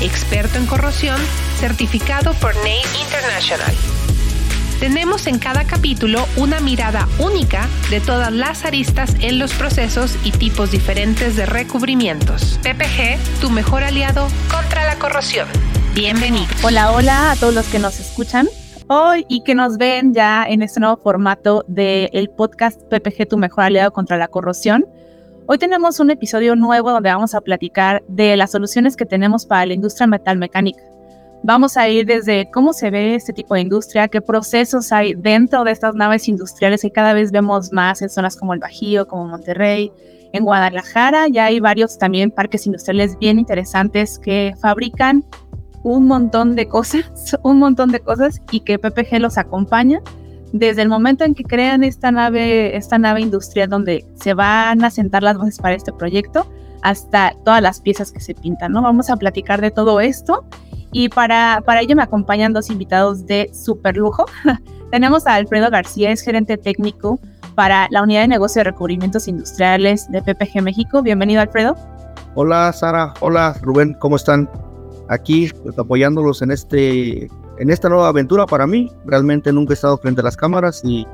experto en corrosión, certificado por NACE International tenemos en cada capítulo una mirada única de todas las aristas en los procesos y tipos diferentes de recubrimientos. PPG, tu mejor aliado contra la corrosión. Bienvenido. Hola, hola a todos los que nos escuchan hoy y que nos ven ya en este nuevo formato del podcast PPG, tu mejor aliado contra la corrosión. Hoy tenemos un episodio nuevo donde vamos a platicar de las soluciones que tenemos para la industria metalmecánica. Vamos a ir desde cómo se ve este tipo de industria, qué procesos hay dentro de estas naves industriales que cada vez vemos más en zonas como el Bajío, como Monterrey. En Guadalajara ya hay varios también parques industriales bien interesantes que fabrican un montón de cosas, un montón de cosas y que PPG los acompaña desde el momento en que crean esta nave, esta nave industrial donde se van a sentar las bases para este proyecto hasta todas las piezas que se pintan, ¿no? Vamos a platicar de todo esto y para, para ello me acompañan dos invitados de super lujo. Tenemos a Alfredo García, es gerente técnico para la unidad de negocio de recubrimientos industriales de PPG México. Bienvenido, Alfredo. Hola, Sara. Hola, Rubén. ¿Cómo están? Aquí pues, apoyándolos en, este, en esta nueva aventura para mí. Realmente nunca he estado frente a las cámaras y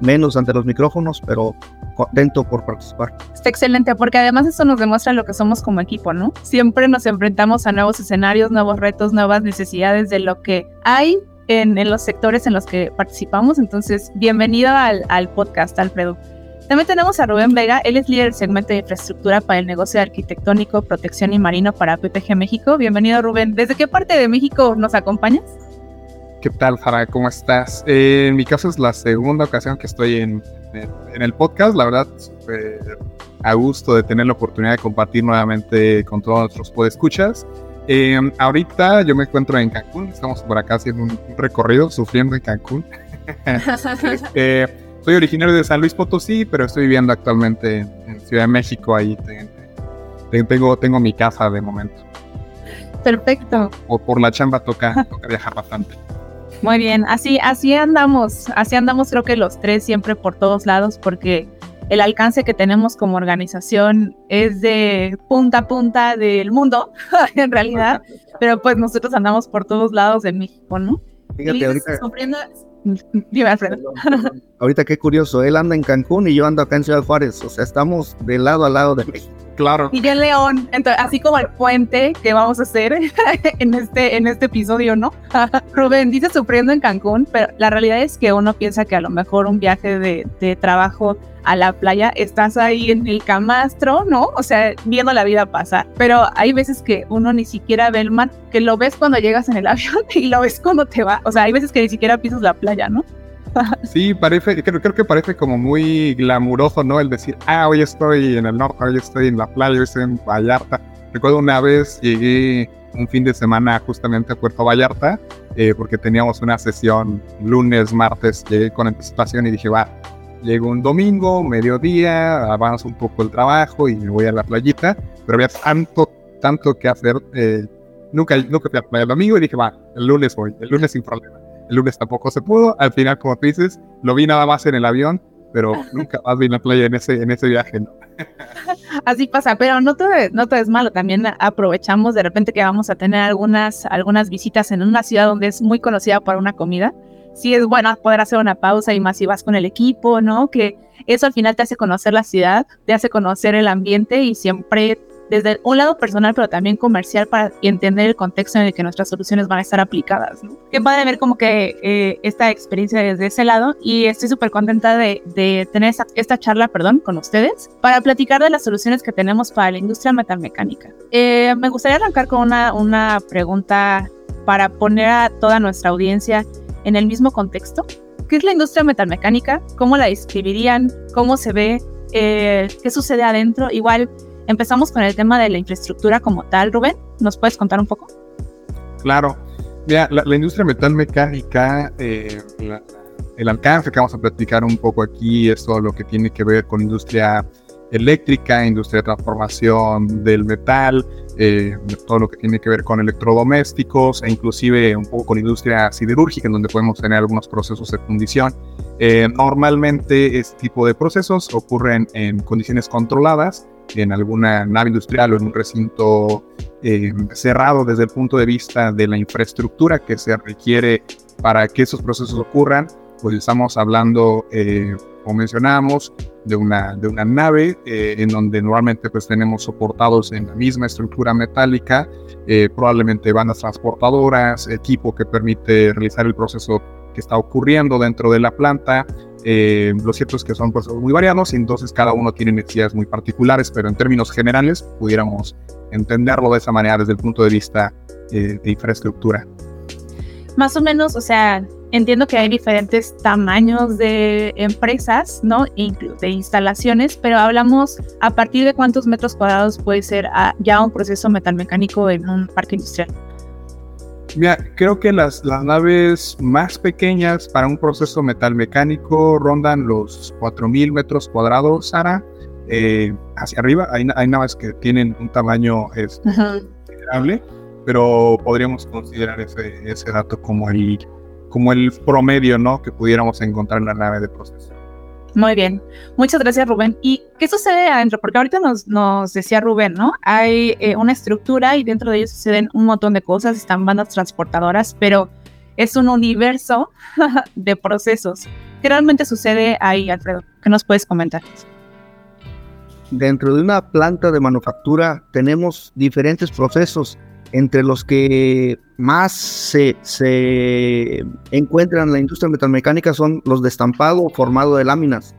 menos ante los micrófonos, pero contento por participar. Está excelente, porque además eso nos demuestra lo que somos como equipo, ¿no? Siempre nos enfrentamos a nuevos escenarios, nuevos retos, nuevas necesidades de lo que hay en, los sectores en los que participamos. Entonces, bienvenido al, al podcast, Alfredo. También tenemos a Rubén Vega, él es líder del segmento de infraestructura para el negocio arquitectónico, protección y marino para PPG México. Bienvenido Rubén. ¿Desde qué parte de México nos acompañas? ¿Qué tal, Fara? ¿Cómo estás? Eh, en mi caso es la segunda ocasión que estoy en, en, el podcast. La verdad, a gusto de tener la oportunidad de compartir nuevamente con todos nuestros podescuchas. Eh, ahorita yo me encuentro en Cancún. Estamos por acá haciendo un recorrido, sufriendo en Cancún. eh, soy originario de San Luis Potosí, pero estoy viviendo actualmente en, Ciudad de México. Ahí tengo, tengo mi casa de momento. Perfecto. O por la chamba toca, toca viajar bastante. Muy bien, así, así andamos, así andamos creo que los tres siempre por todos lados porque el alcance que tenemos como organización es de punta a punta del mundo, en realidad, pero pues nosotros andamos por todos lados de México, ¿no? Fíjate, ahorita... Sufriendo... Dime, Alfredo. ahorita qué curioso, él anda en Cancún y yo ando acá en Ciudad Juárez, o sea, estamos de lado a lado de México. Claro. Y en León, entonces, así como el puente que vamos a hacer en este, en este episodio, ¿no? Rubén dice sufriendo en Cancún, pero la realidad es que uno piensa que a lo mejor un viaje de, de trabajo a la playa, estás ahí en el camastro, ¿no? O sea, viendo la vida pasar. Pero hay veces que uno ni siquiera ve el mar, que lo ves cuando llegas en el avión y lo ves cuando te va. O sea, hay veces que ni siquiera pisas la playa, ¿no? Sí, parece, creo, creo que parece como muy glamuroso, ¿no? El decir, ah, hoy estoy en el norte, hoy estoy en la playa, hoy estoy en Vallarta. Recuerdo una vez llegué un fin de semana justamente a Puerto Vallarta, eh, porque teníamos una sesión lunes, martes, llegué con anticipación y dije, va, llego un domingo, mediodía, avanzo un poco el trabajo y me voy a la playita, pero había tanto, tanto que hacer. Eh, nunca, nunca fui a la playa el domingo y dije, va, el lunes voy, el lunes sin problema. El lunes tampoco se pudo. Al final, como tú dices, lo vi nada más en el avión, pero nunca más vi la playa en ese, en ese viaje. ¿no? Así pasa, pero no todo, no todo es malo. También aprovechamos de repente que vamos a tener algunas, algunas visitas en una ciudad donde es muy conocida por una comida. Sí es bueno poder hacer una pausa y más si vas con el equipo, ¿no? Que eso al final te hace conocer la ciudad, te hace conocer el ambiente y siempre desde un lado personal, pero también comercial para entender el contexto en el que nuestras soluciones van a estar aplicadas. ¿no? Qué padre ver como que eh, esta experiencia desde ese lado y estoy súper contenta de, de tener esta, charla, perdón, con ustedes para platicar de las soluciones que tenemos para la industria metalmecánica. Eh, me gustaría arrancar con una, una pregunta para poner a toda nuestra audiencia en el mismo contexto. ¿Qué es la industria metalmecánica? ¿Cómo la describirían? ¿Cómo se ve? Eh, ¿Qué sucede adentro? Igual Empezamos con el tema de la infraestructura como tal, Rubén. ¿Nos puedes contar un poco? Claro. Mira, la, industria metal mecánica, eh, el alcance que vamos a platicar un poco aquí es todo lo que tiene que ver con industria eléctrica, industria de transformación del metal, eh, todo lo que tiene que ver con electrodomésticos e inclusive un poco con industria siderúrgica en donde podemos tener algunos procesos de fundición. Eh, normalmente este tipo de procesos ocurren en condiciones controladas, en alguna nave industrial o en un recinto eh, cerrado desde el punto de vista de la infraestructura que se requiere para que esos procesos ocurran. Pues estamos hablando, como mencionábamos, de una, de una nave eh, en donde normalmente pues tenemos soportados en la misma estructura metálica, eh, probablemente bandas transportadoras, equipo que permite realizar el proceso que está ocurriendo dentro de la planta. Eh, lo cierto es que son procesos muy variados y entonces cada uno tiene necesidades muy particulares, pero en términos generales pudiéramos entenderlo de esa manera desde el punto de vista de infraestructura. Más o menos, o sea, Entiendo que hay diferentes tamaños de empresas, ¿no? De instalaciones, pero hablamos a partir de cuántos metros cuadrados puede ser ah, ya un proceso metalmecánico en un parque industrial. Mira, creo que las, las naves más pequeñas para un proceso metalmecánico rondan los 4.000 metros cuadrados, Sara. Eh, hacia arriba hay, hay, naves que tienen un tamaño este, considerable, pero podríamos considerar ese, ese dato como el como el promedio, ¿no? Que pudiéramos encontrar en la nave de proceso. Muy bien. Muchas gracias, Rubén. ¿Y qué sucede adentro? Porque ahorita nos, decía Rubén, ¿no? Hay eh, una estructura y dentro de ello suceden un montón de cosas, están bandas transportadoras, pero es un universo de procesos. ¿Qué realmente sucede ahí, Alfredo? ¿Qué nos puedes comentar? Dentro de una planta de manufactura tenemos diferentes procesos entre los que más se, encuentran en la industria metalmecánica son los de estampado o formado de láminas.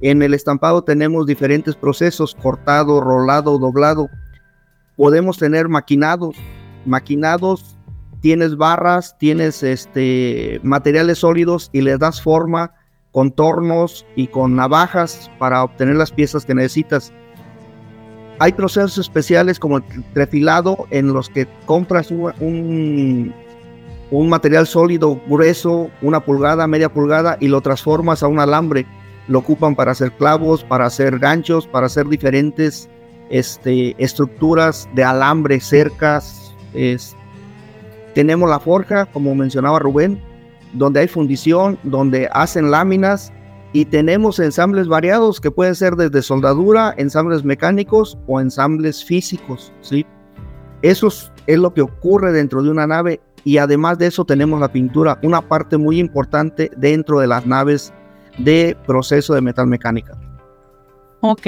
En el estampado tenemos diferentes procesos, cortado, rolado, doblado. Podemos tener maquinados. Maquinados, tienes barras, tienes este, materiales sólidos y les das forma, contornos y con navajas para obtener las piezas que necesitas. Hay procesos especiales como el trefilado en los que compras un, un, material sólido, grueso, una pulgada, media pulgada, y lo transformas a un alambre. Lo ocupan para hacer clavos, para hacer ganchos, para hacer diferentes este, estructuras de alambre, cercas. tenemos la forja, como mencionaba Rubén, donde hay fundición, donde hacen láminas y tenemos ensambles variados que pueden ser desde soldadura, ensambles mecánicos o ensambles físicos, ¿sí? Eso es lo que ocurre dentro de una nave y además de eso tenemos la pintura, una parte muy importante dentro de las naves de proceso de metal mecánica. Ok,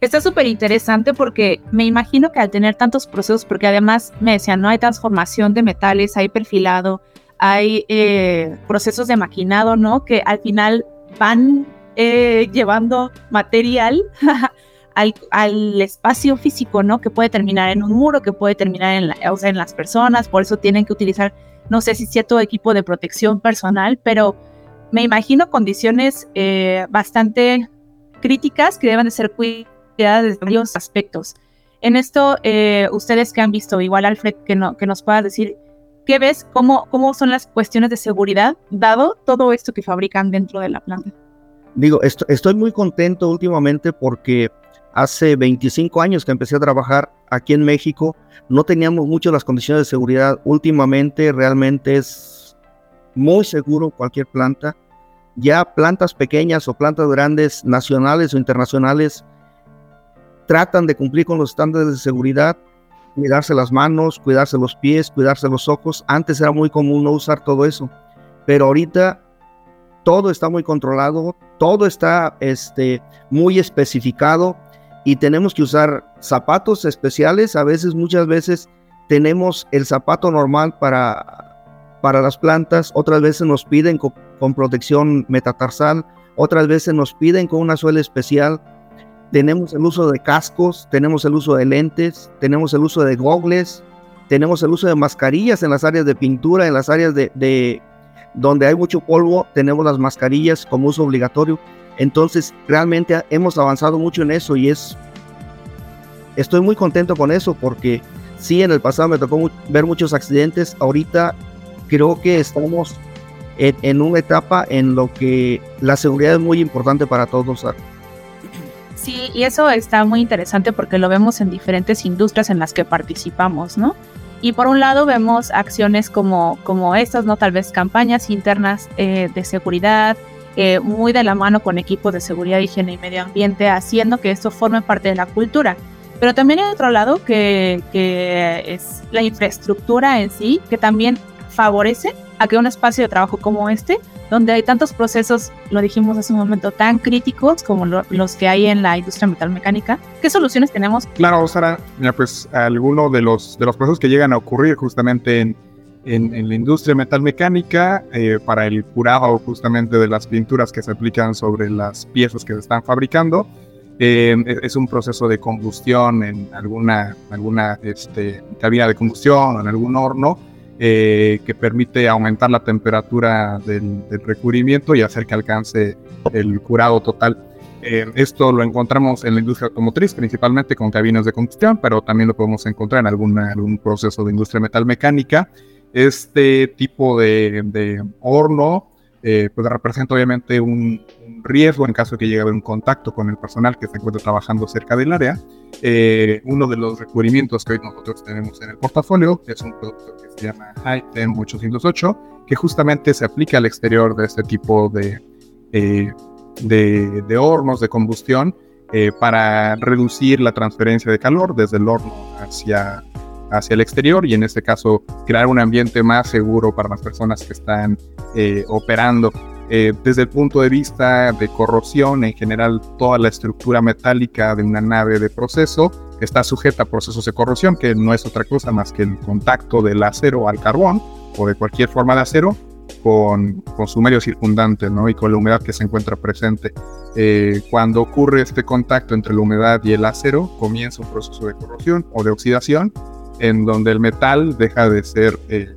está súper interesante porque me imagino que al tener tantos procesos, porque además me decían, no hay transformación de metales, hay perfilado, hay eh, procesos de maquinado, ¿no? Que al final van eh, llevando material al, espacio físico, ¿no? Que puede terminar en un muro, que puede terminar en, en las personas, por eso tienen que utilizar, no sé si cierto equipo de protección personal, pero me imagino condiciones eh, bastante críticas que deben de ser cuidadas desde varios aspectos. En esto, eh, ustedes que han visto, igual Alfred, que, no, que nos pueda decir ¿Qué ves? ¿Cómo, ¿Cómo son las cuestiones de seguridad dado todo esto que fabrican dentro de la planta? Digo, estoy muy contento últimamente porque hace 25 años que empecé a trabajar aquí en México, no teníamos mucho las condiciones de seguridad. Últimamente realmente es muy seguro cualquier planta. Ya plantas pequeñas o plantas grandes, nacionales o internacionales, tratan de cumplir con los estándares de seguridad cuidarse las manos, cuidarse los pies, cuidarse los ojos. Antes era muy común no usar todo eso, pero ahorita todo está muy controlado, todo está este, muy especificado y tenemos que usar zapatos especiales. A veces, muchas veces, tenemos el zapato normal para, para las plantas, otras veces nos piden con, con protección metatarsal, otras veces nos piden con una suela especial tenemos el uso de cascos, tenemos el uso de lentes, tenemos el uso de gogles, tenemos el uso de mascarillas en las áreas de pintura, en las áreas de, donde hay mucho polvo, tenemos las mascarillas como uso obligatorio. Entonces, realmente hemos avanzado mucho en eso y es, estoy muy contento con eso porque sí, en el pasado me tocó ver muchos accidentes. Ahorita creo que estamos en, una etapa en lo que la seguridad es muy importante para todos. Sí, y eso está muy interesante porque lo vemos en diferentes industrias en las que participamos, ¿no? Y por un lado vemos acciones como, como estas, ¿no? Tal vez campañas internas eh, de seguridad, eh, muy de la mano con equipos de seguridad, higiene y medio ambiente, haciendo que esto forme parte de la cultura. Pero también hay otro lado que, que es la infraestructura en sí, que también favorece a que un espacio de trabajo como este, donde hay tantos procesos, lo dijimos hace un momento, tan críticos como los que hay en la industria metalmecánica, ¿qué soluciones tenemos? Claro, Sara, mira, pues alguno de los, de los procesos que llegan a ocurrir justamente en, en, la industria metalmecánica eh, para el curado justamente de las pinturas que se aplican sobre las piezas que se están fabricando, eh, es un proceso de combustión en alguna, alguna este, cabina de combustión o en algún horno eh, que permite aumentar la temperatura del, recubrimiento y hacer que alcance el curado total. Eh, esto lo encontramos en la industria automotriz, principalmente con cabinas de combustión, pero también lo podemos encontrar en algún proceso de industria metalmecánica. Este tipo de, de horno eh, pues representa obviamente un, riesgo en caso de que llegue a haber un contacto con el personal que se encuentre trabajando cerca del área. Eh, uno de los recubrimientos que hoy nosotros tenemos en el portafolio es un producto que se llama HiTem 808, que justamente se aplica al exterior de este tipo de, eh, de, de, hornos de combustión para reducir la transferencia de calor desde el horno hacia hacia el exterior y en este caso crear un ambiente más seguro para las personas que están eh, operando. Eh, desde el punto de vista de corrosión, en general toda la estructura metálica de una nave de proceso está sujeta a procesos de corrosión, que no es otra cosa más que el contacto del acero al carbón o de cualquier forma de acero con, con su medio circundante ¿no? y con la humedad que se encuentra presente. Eh, cuando ocurre este contacto entre la humedad y el acero, comienza un proceso de corrosión o de oxidación en donde el metal deja de ser eh,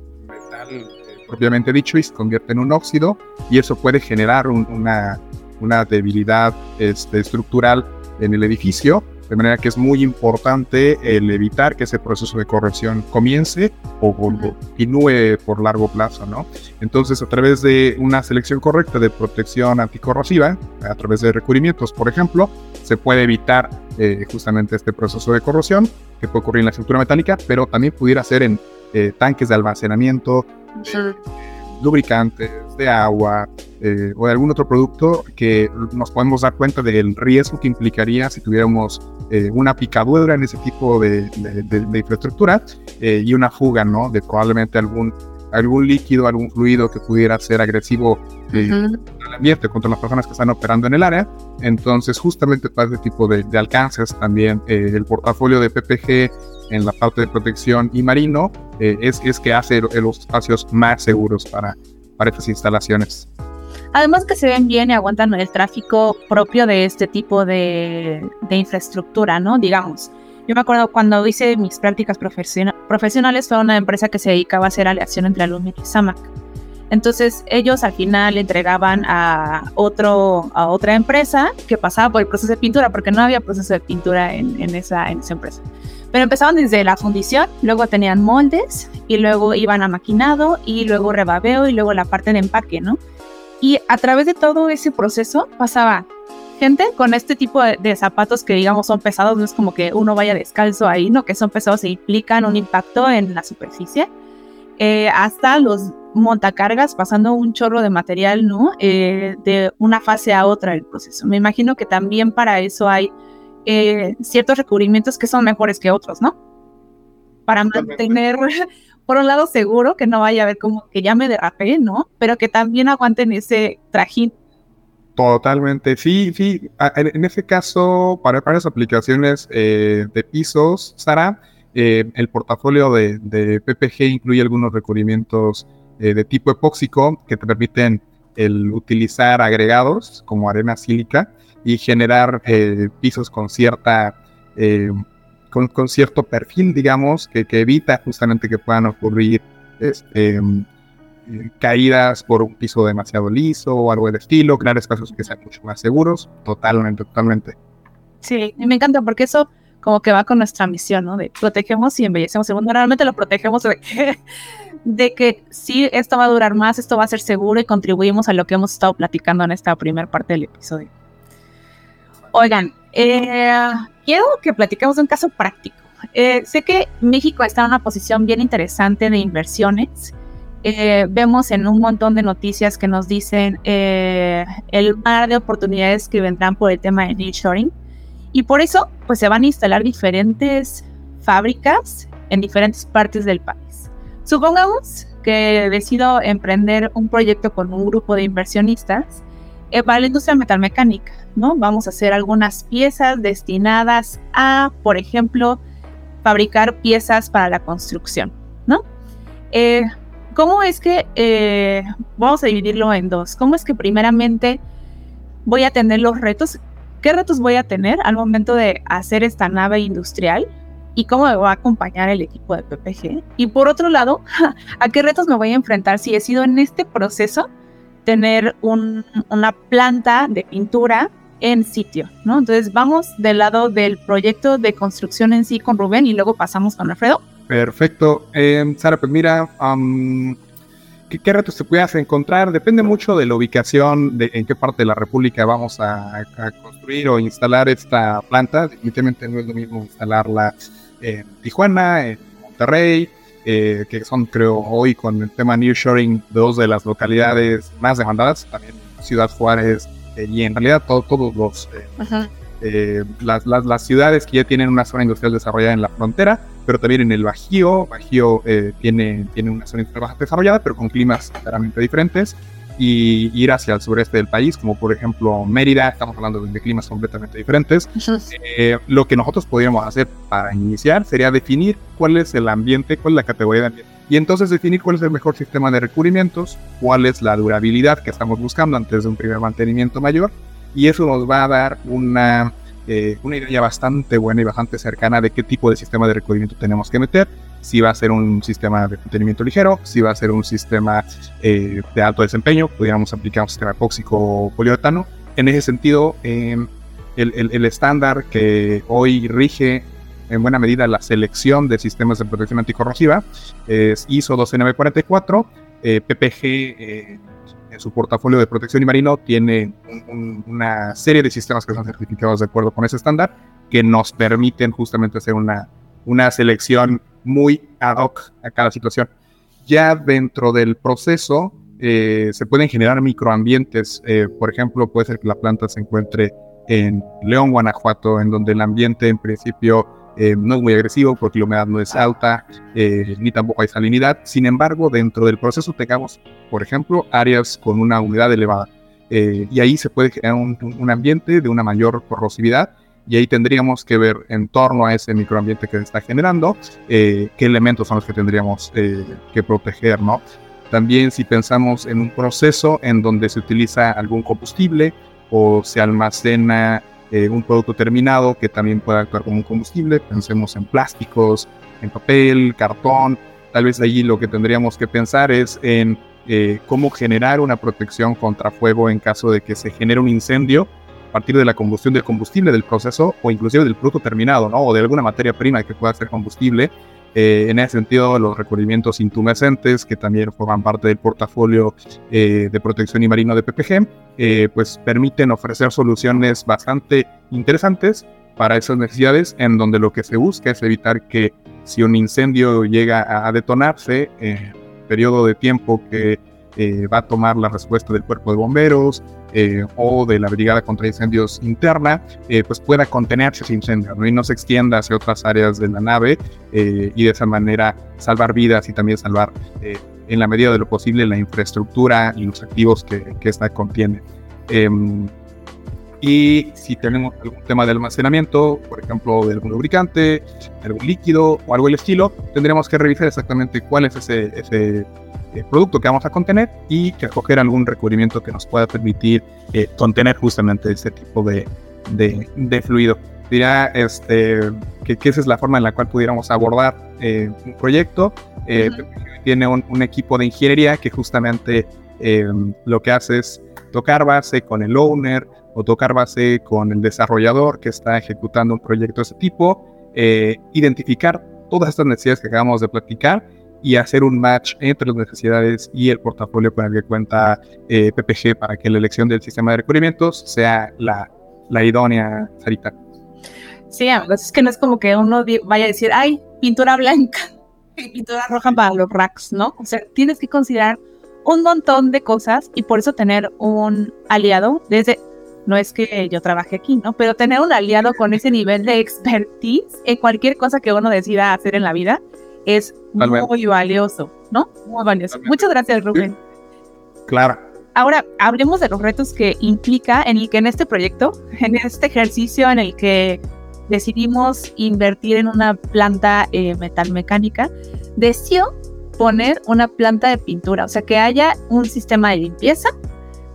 propiamente dicho y se convierte en un óxido y eso puede generar una, una, debilidad este, estructural en el edificio, de manera que es muy importante el evitar que ese proceso de corrección comience o, continúe por largo plazo, ¿no? Entonces, a través de una selección correcta de protección anticorrosiva, a través de recubrimientos, por ejemplo, se puede evitar eh, justamente este proceso de corrosión que puede ocurrir en la estructura metálica, pero también pudiera ser en eh, tanques de almacenamiento, lubricantes, de agua eh, o de algún otro producto que nos podemos dar cuenta del riesgo que implicaría si tuviéramos una picadura en ese tipo de, infraestructura y una fuga, ¿no? De probablemente algún algún líquido, algún fluido que pudiera ser agresivo eh, contra el ambiente, contra las personas que están operando en el área. Entonces, justamente para este tipo de, alcances, también eh, el portafolio de PPG en la parte de protección y marino eh, es, es que hace los espacios más seguros para, para estas instalaciones. Además que se ven bien y aguantan el tráfico propio de este tipo de, de infraestructura, ¿no? Digamos, yo me acuerdo cuando hice mis prácticas profesionales fue una empresa que se dedicaba a hacer aleación entre aluminio y SAMAC. Entonces ellos al final entregaban a, otro, a otra empresa que pasaba por el proceso de pintura, porque no había proceso de pintura en, esa, en esa empresa. Pero empezaban desde la fundición, luego tenían moldes y luego iban a maquinado y luego rebabeo y luego la parte de empaque, ¿no? Y a través de todo ese proceso pasaba gente con este tipo de, zapatos que digamos son pesados, no es como que uno vaya descalzo ahí, no, que son pesados e implican un impacto en la superficie, eh, hasta los montacargas pasando un chorro de material, ¿no? Eh, de una fase a otra del proceso. Me imagino que también para eso hay eh, ciertos recubrimientos que son mejores que otros, ¿no? Para mantener, por un lado, seguro que no vaya a haber como que ya me derrapé, ¿no? Pero que también aguanten ese trajín Totalmente, sí, sí. En, ese caso, para varias aplicaciones eh, de pisos, Sara, eh, el portafolio de, PPG incluye algunos recubrimientos eh, de tipo epóxico que te permiten el utilizar agregados como arena sílica y generar pisos con cierta con, cierto perfil, digamos, que, evita justamente que puedan ocurrir este, caídas por un piso demasiado liso o algo del estilo, crear espacios que sean mucho más seguros, totalmente, totalmente. Sí, me encanta porque eso como que va con nuestra misión, ¿no? De protegemos y embellecemos el mundo. Realmente lo protegemos de que, de que sí, esto va a durar más, esto va a ser seguro y contribuimos a lo que hemos estado platicando en esta primera parte del episodio. Oigan, eh, quiero que platiquemos de un caso práctico. Eh, sé que México está en una posición bien interesante de inversiones. Eh, vemos en un montón de noticias que nos dicen el mar de oportunidades que vendrán por el tema de nearshoring. Y por eso, pues se van a instalar diferentes fábricas en diferentes partes del país. Supongamos que decido emprender un proyecto con un grupo de inversionistas eh, para la industria metalmecánica, ¿no? Vamos a hacer algunas piezas destinadas a, por ejemplo, fabricar piezas para la construcción, ¿no? Eh, ¿Cómo es que, eh, vamos a dividirlo en dos, cómo es que primeramente voy a tener los retos qué retos voy a tener al momento de hacer esta nave industrial y cómo me va a acompañar el equipo de PPG. Y por otro lado, a qué retos me voy a enfrentar si he sido en este proceso tener una planta de pintura en sitio, ¿no? Entonces vamos del lado del proyecto de construcción en sí con Rubén y luego pasamos con Alfredo. Perfecto. Eh, Sara, pues mira, ¿Qué, retos te puedas encontrar? Depende mucho de la ubicación, de en qué parte de la República vamos a, construir o instalar esta planta. Definitivamente no es lo mismo instalarla en Tijuana, en Monterrey, eh, que son, creo, hoy con el tema dos de las localidades más demandadas, también Ciudad Juárez eh, y en realidad todos los... Eh, las, las, las, ciudades que ya tienen una zona industrial desarrollada en la frontera, pero también en el Bajío. Bajío eh, tiene, tiene una zona industrial desarrollada, pero con climas claramente diferentes. Y ir hacia el sureste del país, como por ejemplo Mérida, estamos hablando de, climas completamente diferentes. Eh, lo que nosotros podríamos hacer para iniciar sería definir cuál es el ambiente, cuál es la categoría de ambiente. Y entonces definir cuál es el mejor sistema de recubrimientos, cuál es la durabilidad que estamos buscando antes de un primer mantenimiento mayor. Y eso nos va a dar una eh, una idea bastante buena y bastante cercana de qué tipo de sistema de recubrimiento tenemos que meter. Si va a ser un sistema de mantenimiento ligero, si va a ser un sistema eh, de alto desempeño, pudiéramos aplicar un sistema epóxico poliuretano. En ese sentido, em, el, estándar que hoy rige en buena medida la selección de sistemas de protección anticorrosiva es ISO 12944, eh, PPG su portafolio de protección y marino tiene una serie de sistemas que son certificados de acuerdo con ese estándar que nos permiten justamente hacer una, una selección muy ad hoc a cada situación. Ya dentro del proceso eh, se pueden generar microambientes. Eh, por ejemplo, puede ser que la planta se encuentre en León, Guanajuato, en donde el ambiente en principio eh, no es muy agresivo porque la humedad no es alta, eh, ni tampoco hay salinidad. Sin embargo, dentro del proceso tengamos, por ejemplo, áreas con una humedad elevada. Eh, y ahí se puede generar un, ambiente de una mayor corrosividad y ahí tendríamos que ver en torno a ese microambiente que se está generando qué elementos son los que tendríamos que proteger, ¿no? También si pensamos en un proceso en donde se utiliza algún combustible o se almacena eh, un producto terminado que también pueda actuar como un combustible. Pensemos en plásticos, en papel, cartón. Tal vez allí lo que tendríamos que pensar es en eh, cómo generar una protección contra fuego en caso de que se genere un incendio a partir de la combustión del combustible del proceso o inclusive del producto terminado, ¿no? O de alguna materia prima que pueda ser combustible eh, en ese sentido, los recubrimientos intumescentes, que también forman parte del portafolio eh, de protección y marino de PPG, eh, pues permiten ofrecer soluciones bastante interesantes para esas necesidades, en donde lo que se busca es evitar que si un incendio llega a detonarse, en periodo de tiempo que va a tomar la respuesta del cuerpo de bomberos, eh, o de la Brigada contra Incendios interna, eh, pues pueda contenerse ese incendio y no se extienda hacia otras áreas de la nave eh, y de esa manera salvar vidas y también salvar en la medida de lo posible la infraestructura y los activos que, que esta contiene. Em, y si tenemos algún tema de almacenamiento, por ejemplo, de algún lubricante, algún líquido o algo del estilo, tendríamos que revisar exactamente cuál es ese, ese eh, producto que vamos a contener y que escoger algún recubrimiento que nos pueda permitir eh, contener justamente ese tipo de, de, fluido. Diría este, que, esa es la forma en la cual pudiéramos abordar eh, un proyecto. Tiene un, equipo de ingeniería que justamente lo que hace es tocar base con el owner, o tocar base con el desarrollador que está ejecutando un proyecto de ese tipo, eh, identificar todas estas necesidades que acabamos de platicar y hacer un match entre las necesidades y el portafolio con el que cuenta eh, PPG para que la elección del sistema de recubrimientos sea la, la idónea, Sarita. Sí, es que no es como que uno vaya a decir, ay, pintura blanca y pintura roja para los racks, ¿no? O sea, tienes que considerar un montón de cosas y por eso tener un aliado desde no es que yo trabaje aquí, ¿no? Pero tener un aliado con ese nivel de expertise en cualquier cosa que uno decida hacer en la vida es muy valioso, ¿no? Muy valioso. Muchas gracias, Rubén. Claro. Ahora, hablemos de los retos que implica en el que en este proyecto, en este ejercicio en el que decidimos invertir en una planta eh, metalmecánica, decidió poner una planta de pintura, o sea, que haya un sistema de limpieza,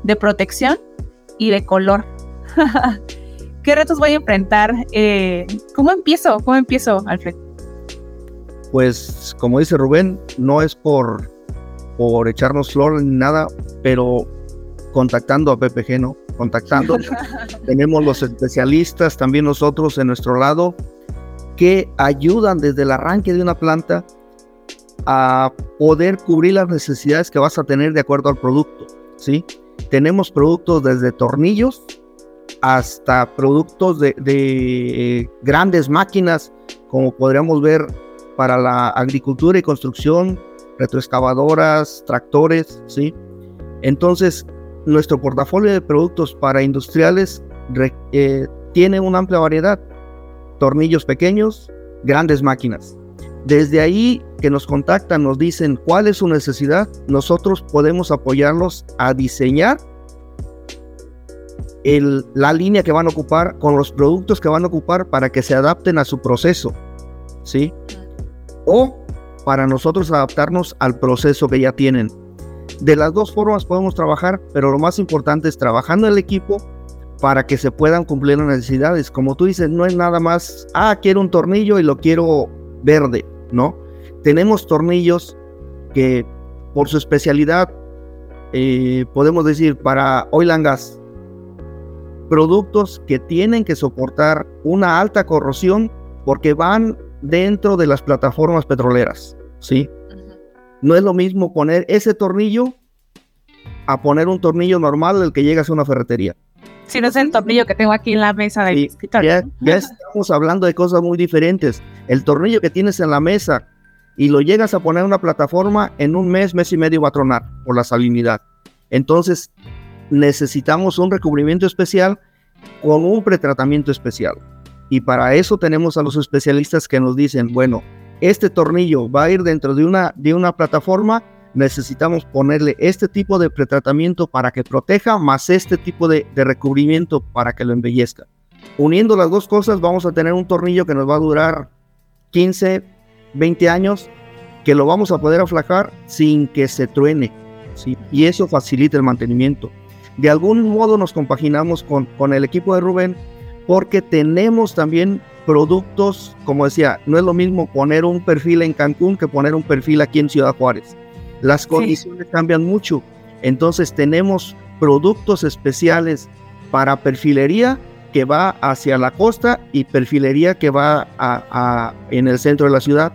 de protección y de color. ¿Qué retos voy a enfrentar? Eh, ¿Cómo empiezo? ¿Cómo empiezo, Alfred? Pues como dice Rubén, no es por, por echarnos flor ni nada, pero contactando a PPG, ¿no? Contactando. Tenemos los especialistas también nosotros en nuestro lado que ayudan desde el arranque de una planta a poder cubrir las necesidades que vas a tener de acuerdo al producto, ¿sí? Tenemos productos desde tornillos hasta productos de, de grandes máquinas, como podríamos ver para la agricultura y construcción, retroexcavadoras, tractores, ¿sí? Entonces, nuestro portafolio de productos para industriales eh, tiene una amplia variedad, tornillos pequeños, grandes máquinas. Desde ahí que nos contactan, nos dicen cuál es su necesidad, nosotros podemos apoyarlos a diseñar la línea que van a ocupar con los productos que van a ocupar para que se adapten a su proceso, ¿sí? O para nosotros adaptarnos al proceso que ya tienen. De las dos formas podemos trabajar, pero lo más importante es trabajando el equipo para que se puedan cumplir las necesidades. Como tú dices, no es nada más, ah, quiero un tornillo y lo quiero verde, ¿no? Tenemos tornillos que por su especialidad, eh, podemos decir, para oil and gas, productos que tienen que soportar una alta corrosión porque van dentro de las plataformas petroleras, ¿sí? No es lo mismo poner ese tornillo a poner un tornillo normal del que llegas a una ferretería. Si no es el tornillo que tengo aquí en la mesa de escritorio. Ya, estamos hablando de cosas muy diferentes. El tornillo que tienes en la mesa y lo llegas a poner en una plataforma, en un mes, mes y medio va a tronar por la salinidad. Entonces, necesitamos un recubrimiento especial con un pretratamiento especial. Y para eso tenemos a los especialistas que nos dicen, bueno, este tornillo va a ir dentro de una, de una plataforma, necesitamos ponerle este tipo de pretratamiento para que proteja, más este tipo de, recubrimiento para que lo embellezca. Uniendo las dos cosas vamos a tener un tornillo que nos va a durar 15, 20 años, que lo vamos a poder aflajar sin que se truene. Y eso facilita el mantenimiento. De algún modo nos compaginamos con, con el equipo de Rubén porque tenemos también productos, como decía, no es lo mismo poner un perfil en Cancún que poner un perfil aquí en Ciudad Juárez. Las condiciones cambian mucho. Entonces tenemos productos especiales para perfilería que va hacia la costa y perfilería que va a, en el centro de la ciudad.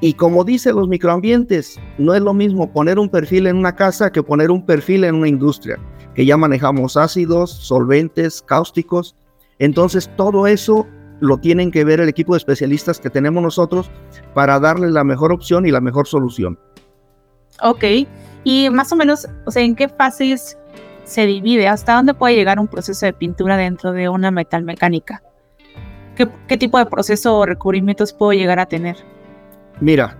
Y como dicen los microambientes, no es lo mismo poner un perfil en una casa que poner un perfil en una industria, que ya manejamos ácidos, solventes, cáusticos. Entonces todo eso lo tienen que ver el equipo de especialistas que tenemos nosotros para darle la mejor opción y la mejor solución. Ok, y más o menos, o sea, ¿en qué fases se divide? ¿Hasta dónde puede llegar un proceso de pintura dentro de una metalmecánica? ¿Qué, qué tipo de proceso o recubrimientos puedo llegar a tener? Mira,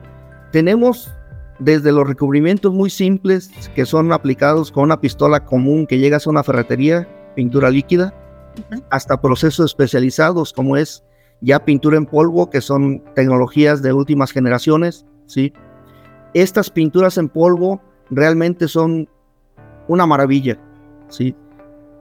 tenemos desde los recubrimientos muy simples que son aplicados con una pistola común que llegas a una ferretería, pintura líquida, hasta procesos especializados como es ya pintura en polvo, que son tecnologías de últimas generaciones, ¿sí? Estas pinturas en polvo realmente son una maravilla, ¿sí?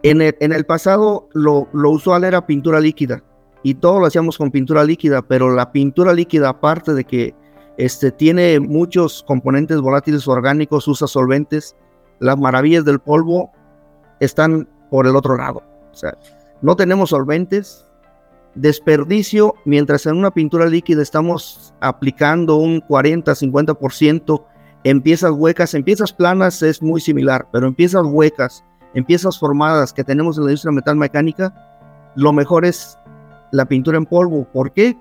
En el, en el pasado lo, lo usual era pintura líquida y todo lo hacíamos con pintura líquida, pero la pintura líquida, aparte de que este, tiene muchos componentes volátiles orgánicos, usa solventes, las maravillas del polvo están por el otro lado. No tenemos solventes, desperdicio, mientras en una pintura líquida estamos aplicando un 40-50%, en piezas huecas, en piezas planas es muy similar, pero en piezas huecas, en piezas formadas que tenemos en la industria metal mecánica, lo mejor es la pintura en polvo. ¿Por qué?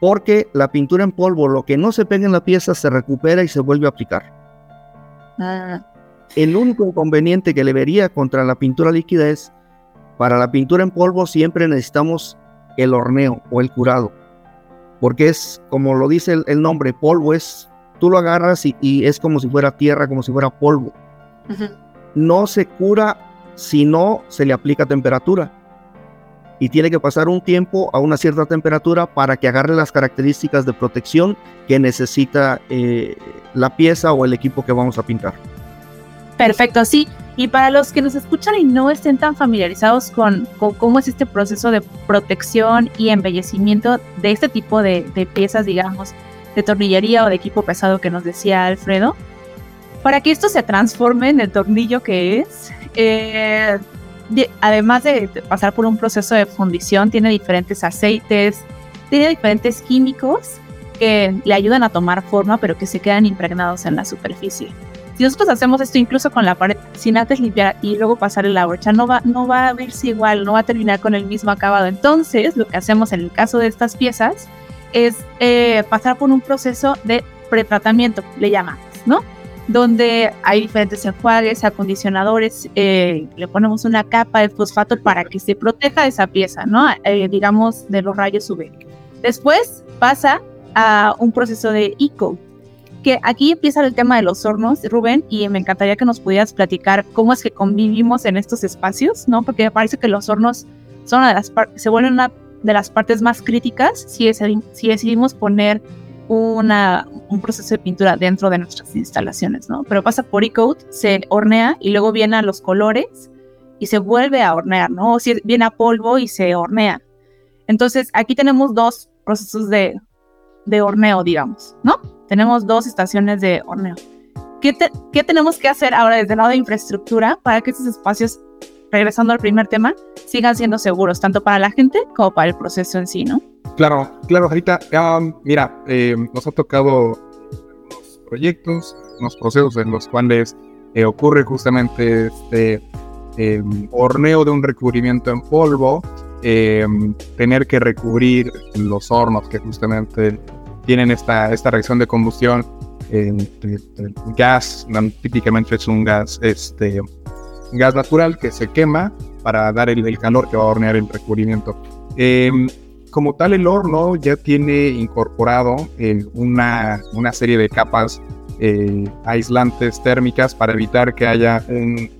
Porque la pintura en polvo, lo que no se pega en la pieza, se recupera y se vuelve a aplicar. Ah. El único inconveniente que le vería contra la pintura líquida es, para la pintura en polvo siempre necesitamos el horneo o el curado. Porque es, como lo dice el, nombre, polvo es, tú lo agarras y, es como si fuera tierra, como si fuera polvo. No se cura si no se le aplica temperatura. Y tiene que pasar un tiempo a una cierta temperatura para que agarre las características de protección que necesita eh, la pieza o el equipo que vamos a pintar. Perfecto, sí. Y para los que nos escuchan y no estén tan familiarizados con, cómo es este proceso de protección y embellecimiento de este tipo de, piezas, digamos, de tornillería o de equipo pesado que nos decía Alfredo, para que esto se transforme en el tornillo que es, eh, además de pasar por un proceso de fundición, tiene diferentes aceites, tiene diferentes químicos que le ayudan a tomar forma, pero que se quedan impregnados en la superficie. Si nosotros hacemos esto incluso con la pared, sin antes limpiar y luego pasar la brocha, no va, no va a verse igual, no va a terminar con el mismo acabado. Entonces, lo que hacemos en el caso de estas piezas es eh, pasar por un proceso de pretratamiento, le llamamos, ¿no? Donde hay diferentes enjuagues, acondicionadores, eh, le ponemos una capa de fosfato para que se proteja esa pieza, ¿no? Eh, digamos, de los rayos UV. Después pasa a un proceso de eco, que aquí empieza el tema de los hornos, Rubén, y me encantaría que nos pudieras platicar cómo es que convivimos en estos espacios, ¿no? Porque me parece que los hornos son de las se vuelven una de las partes más críticas si, si decidimos poner un proceso de pintura dentro de nuestras instalaciones, ¿no? Pero pasa por e-coat, se hornea y luego viene a los colores y se vuelve a hornear, ¿no? O si viene a polvo y se hornea. Entonces, aquí tenemos dos procesos de, de horneo, digamos, ¿no? Tenemos dos estaciones de horneo. ¿Qué, ¿Qué, tenemos que hacer ahora desde el lado de infraestructura para que estos espacios, regresando al primer tema, sigan siendo seguros, tanto para la gente como para el proceso en sí, ¿no? Claro, claro, Jarita. mira, eh, nos ha tocado unos proyectos, unos procesos en los cuales eh, ocurre justamente este em, horneo de un recubrimiento en polvo, em, tener que recubrir los hornos que justamente tienen esta, esta reacción de combustión. el, gas, típicamente es un gas, este, gas natural que se quema para dar el, calor que va a hornear el recubrimiento. Em, como tal, el horno ya tiene incorporado una, una, serie de capas eh, aislantes térmicas para evitar que haya un,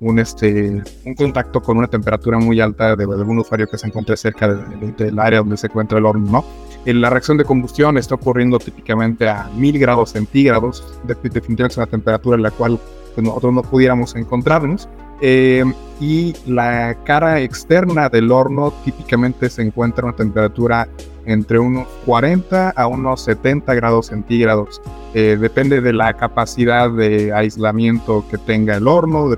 un, este, un contacto con una temperatura muy alta de, algún usuario que se encuentre cerca del área donde se encuentra el horno, ¿no? La reacción de combustión está ocurriendo típicamente a 1000 grados centígrados, definitivamente es una temperatura en la cual pues, nosotros no pudiéramos encontrarnos. Eh, y la cara externa del horno típicamente se encuentra a una temperatura entre unos 40 a unos 70 grados centígrados. Eh, depende de la capacidad de aislamiento que tenga el horno,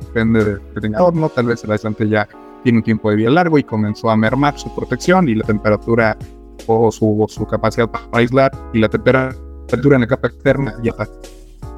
depende de que tenga el horno, tal vez el aislante ya tiene un tiempo de vida largo y comenzó a mermar su protección y la temperatura o su, su capacidad para aislar y la temperatura en la capa externa ya está.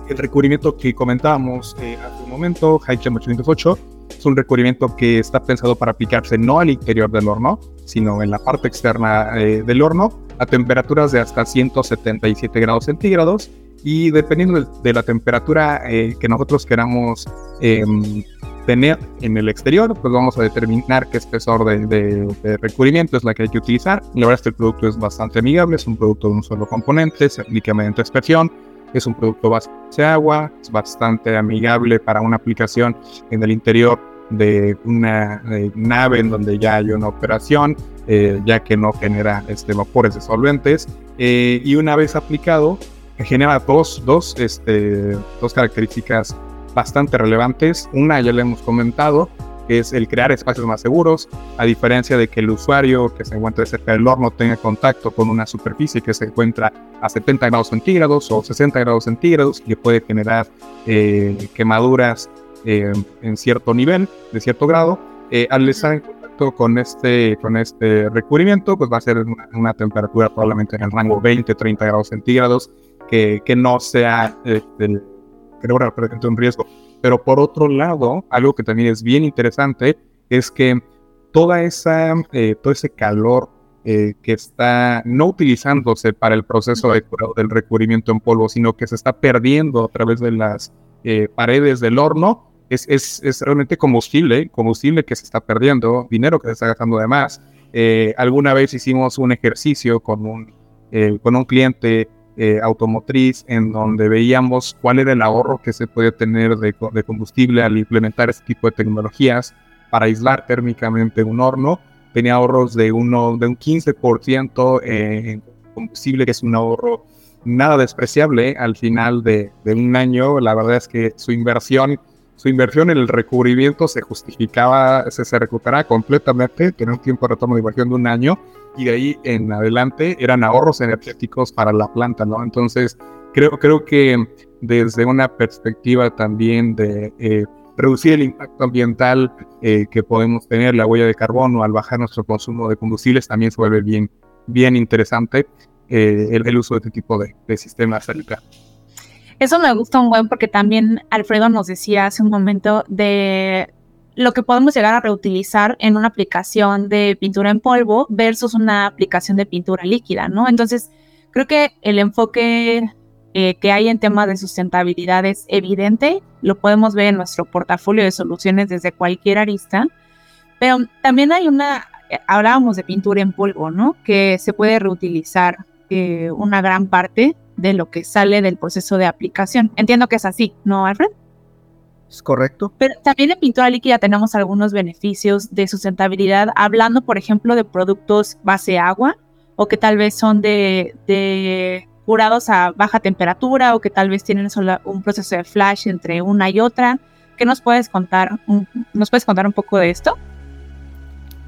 El recubrimiento que comentábamos eh, hace un momento, HiChem 808, es un recubrimiento que está pensado para aplicarse no al interior del horno, sino en la parte externa eh, del horno, a temperaturas de hasta 177 grados centígrados. Y dependiendo de, la temperatura eh, que nosotros queramos em, tener en el exterior, pues vamos a determinar qué espesor de, recubrimiento es la que hay que utilizar. La verdad es que el producto es bastante amigable, es un producto de un solo componente, se aplica mediante expresión, es un producto base de agua, es bastante amigable para una aplicación en el interior de una nave en donde ya hay una operación, eh, ya que no genera este, vapores de solventes. Eh, y una vez aplicado, genera dos, dos, este, dos características bastante relevantes. Una ya le hemos comentado, que es el crear espacios más seguros, a diferencia de que el usuario que se encuentre cerca del horno tenga contacto con una superficie que se encuentra a 70 grados centígrados o 60 grados centígrados, que puede generar eh, quemaduras eh, en cierto nivel, de cierto grado. Eh, al estar en contacto con este, con este recubrimiento, pues va a ser una, temperatura probablemente en el rango 20-30 grados centígrados, que, que no sea, este, que no represente un riesgo. Pero por otro lado, algo que también es bien interesante es que toda esa, eh, todo ese calor eh, que está no utilizándose para el proceso del recubrimiento en polvo, sino que se está perdiendo a través de las eh, paredes del horno, es, es, es, realmente combustible, combustible que se está perdiendo, dinero que se está gastando de más. alguna vez hicimos un ejercicio con un, con un cliente automotriz en donde veíamos cuál era el ahorro que se podía tener de, combustible al implementar este tipo de tecnologías para aislar térmicamente un horno tenía ahorros de, uno, de un 15% en combustible, que es un ahorro nada despreciable al final de, un año. La verdad es que su inversión, su inversión en el recubrimiento se justificaba, se, se recuperaba completamente, tenía un tiempo de retorno de inversión de un año y de ahí en adelante eran ahorros energéticos para la planta, ¿no? Entonces, creo, creo que desde una perspectiva también de... Eh, reducir el impacto ambiental eh, que podemos tener, la huella de carbono al bajar nuestro consumo de combustibles, también se vuelve bien, bien interesante eh, el, uso de este tipo de, de sistemas Eso me gusta un buen porque también Alfredo nos decía hace un momento de lo que podemos llegar a reutilizar en una aplicación de pintura en polvo versus una aplicación de pintura líquida, ¿no? Entonces, creo que el enfoque eh, que hay en temas de sustentabilidad es evidente, lo podemos ver en nuestro portafolio de soluciones desde cualquier arista, pero también hay una, hablábamos de pintura en polvo, ¿no? Que se puede reutilizar eh, una gran parte de lo que sale del proceso de aplicación. Entiendo que es así, ¿no, Alfred? Es correcto. Pero también en pintura líquida tenemos algunos beneficios de sustentabilidad, hablando, por ejemplo, de productos base agua o que tal vez son de, de curados a baja temperatura o que tal vez tienen solo un proceso de flash entre una y otra. ¿Qué nos puedes contar? ¿Nos puedes contar un poco de esto?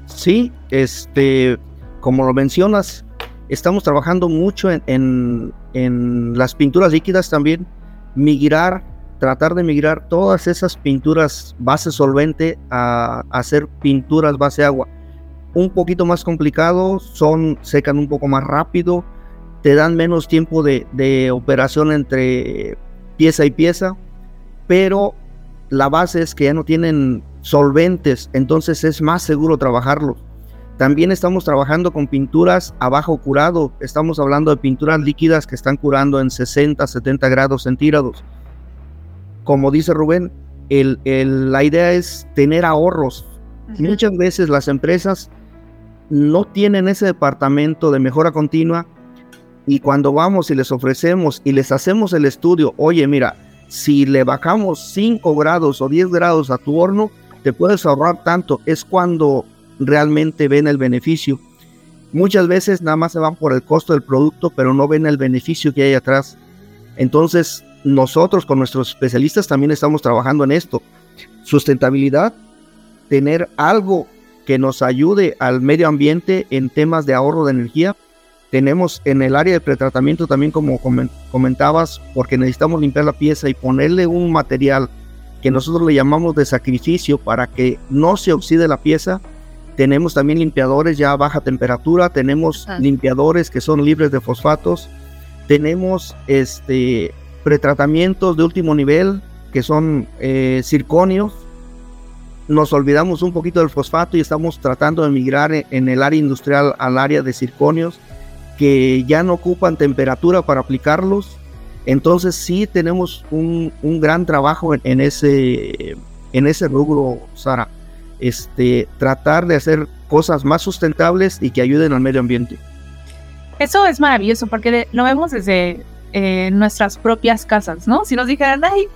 Sí, este, como lo mencionas, estamos trabajando mucho en, las pinturas líquidas también, migrar, tratar de migrar todas esas pinturas base solvente a, hacer pinturas base agua. Un poquito más complicado, son, secan un poco más rápido, te dan menos tiempo de, operación entre pieza y pieza, pero la base es que ya no tienen solventes, entonces es más seguro trabajarlo. También estamos trabajando con pinturas a bajo curado, estamos hablando de pinturas líquidas que están curando en 60, 70 grados centígrados. Como dice Rubén, el, la idea es tener ahorros. Muchas veces las empresas no tienen ese departamento de mejora continua y cuando vamos y les ofrecemos y les hacemos el estudio, oye, mira, si le bajamos 5 grados o 10 grados a tu horno, te puedes ahorrar tanto. Es cuando realmente ven el beneficio. Muchas veces nada más se van por el costo del producto, pero no ven el beneficio que hay atrás. Entonces, nosotros con nuestros especialistas también estamos trabajando en esto. Sustentabilidad, tener algo que nos ayude al medio ambiente en temas de ahorro de energía, tenemos en el área de pretratamiento también, como comentabas, porque necesitamos limpiar la pieza y ponerle un material que nosotros le llamamos de sacrificio para que no se oxide la pieza. Tenemos también limpiadores ya a baja temperatura, tenemos ah. limpiadores que son libres de fosfatos, tenemos este pretratamientos de último nivel que son eh, circonios. Nos olvidamos un poquito del fosfato y estamos tratando de migrar en el área industrial al área de circonios que ya no ocupan temperatura para aplicarlos. Entonces sí tenemos un, gran trabajo en, ese, en ese rubro, Sara. Este, tratar de hacer cosas más sustentables y que ayuden al medio ambiente. Eso es maravilloso porque lo vemos desde eh, nuestras propias casas, ¿no? Si nos dijeran, ay,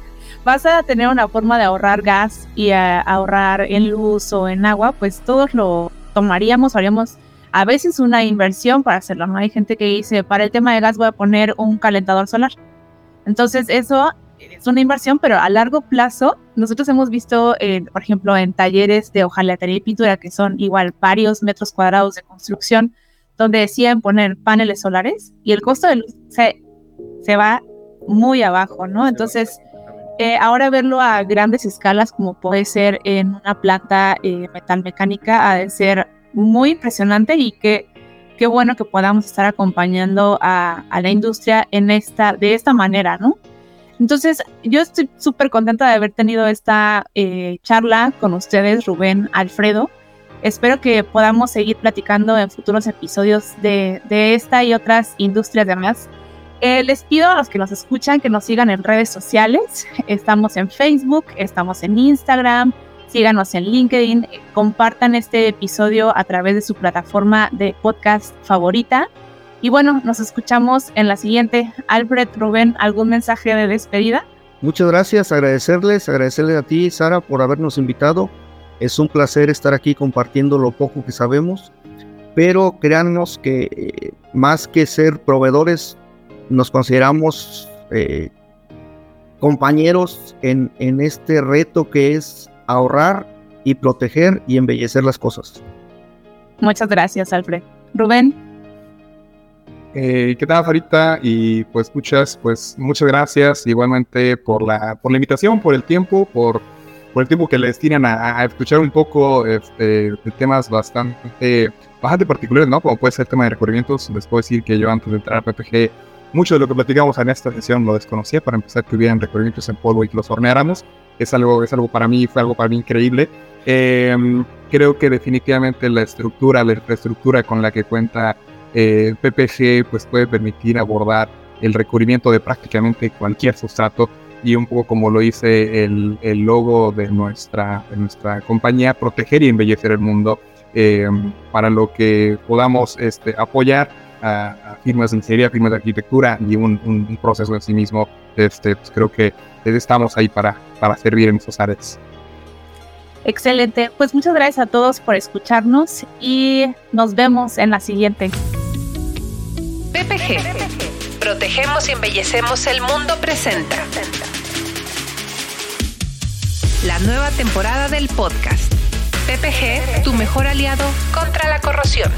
vas a tener una forma de ahorrar gas y ahorrar en luz o en agua, pues todos lo tomaríamos, haríamos a veces una inversión para hacerlo, ¿no? Hay gente que dice, para el tema de gas voy a poner un calentador solar. Entonces eso es una inversión, pero a largo plazo, nosotros hemos visto, por ejemplo, en talleres de hojalatería y pintura, que son igual varios metros cuadrados de construcción, donde decían poner paneles solares y el costo de luz se, se va muy abajo, ¿no? Entonces, eh, ahora verlo a grandes escalas, como puede ser en una planta eh, metalmecánica, ha de ser muy impresionante y que qué bueno que podamos estar acompañando a, la industria en esta, de esta manera, ¿no? Entonces, yo estoy súper contenta de haber tenido esta eh, charla con ustedes, Rubén, Alfredo. Espero que podamos seguir platicando en futuros episodios de, esta y otras industrias de más. Eh, les pido a los que nos escuchan que nos sigan en redes sociales. Estamos en Facebook, estamos en Instagram, síganos en LinkedIn, compartan este episodio a través de su plataforma de podcast favorita. Y bueno, nos escuchamos en la siguiente. Alfred, Rubén, ¿algún mensaje de despedida? Muchas gracias, agradecerles, agradecerles a ti, Sara, por habernos invitado. Es un placer estar aquí compartiendo lo poco que sabemos, pero créanos que eh, más que ser proveedores, nos consideramos eh, compañeros en, en este reto que es ahorrar y proteger y embellecer las cosas. Muchas gracias, Alfred. Rubén. Eh, ¿Qué tal, Farita? Y pues escuchas, pues muchas gracias igualmente por la, por la invitación, por el tiempo, por, por el tiempo que le destinan a, escuchar un poco este, de temas bastante, bastante particulares, ¿no? Como puede ser el tema de recubrimientos. Les puedo decir que yo antes de entrar a PPG mucho de lo que platicamos en esta sesión lo desconocía, para empezar que hubieran recubrimientos en polvo y que los horneáramos. Es algo, es algo para mí, fue algo para mí increíble. Em, creo que definitivamente la estructura, la infraestructura con la que cuenta eh, PPG, pues puede permitir abordar el recubrimiento de prácticamente cualquier sustrato y un poco como lo dice el, el logo de nuestra, de nuestra compañía, proteger y embellecer el mundo em, para lo que podamos este, apoyar a, firmas de ingeniería, firmas de arquitectura y un, proceso en sí mismo, este, pues creo que estamos ahí para, para servir en esas áreas. Excelente, pues muchas gracias a todos por escucharnos y nos vemos en la siguiente. PPG. Protegemos y embellecemos el mundo presenta. La nueva temporada del podcast. PPG, tu mejor aliado contra la corrosión.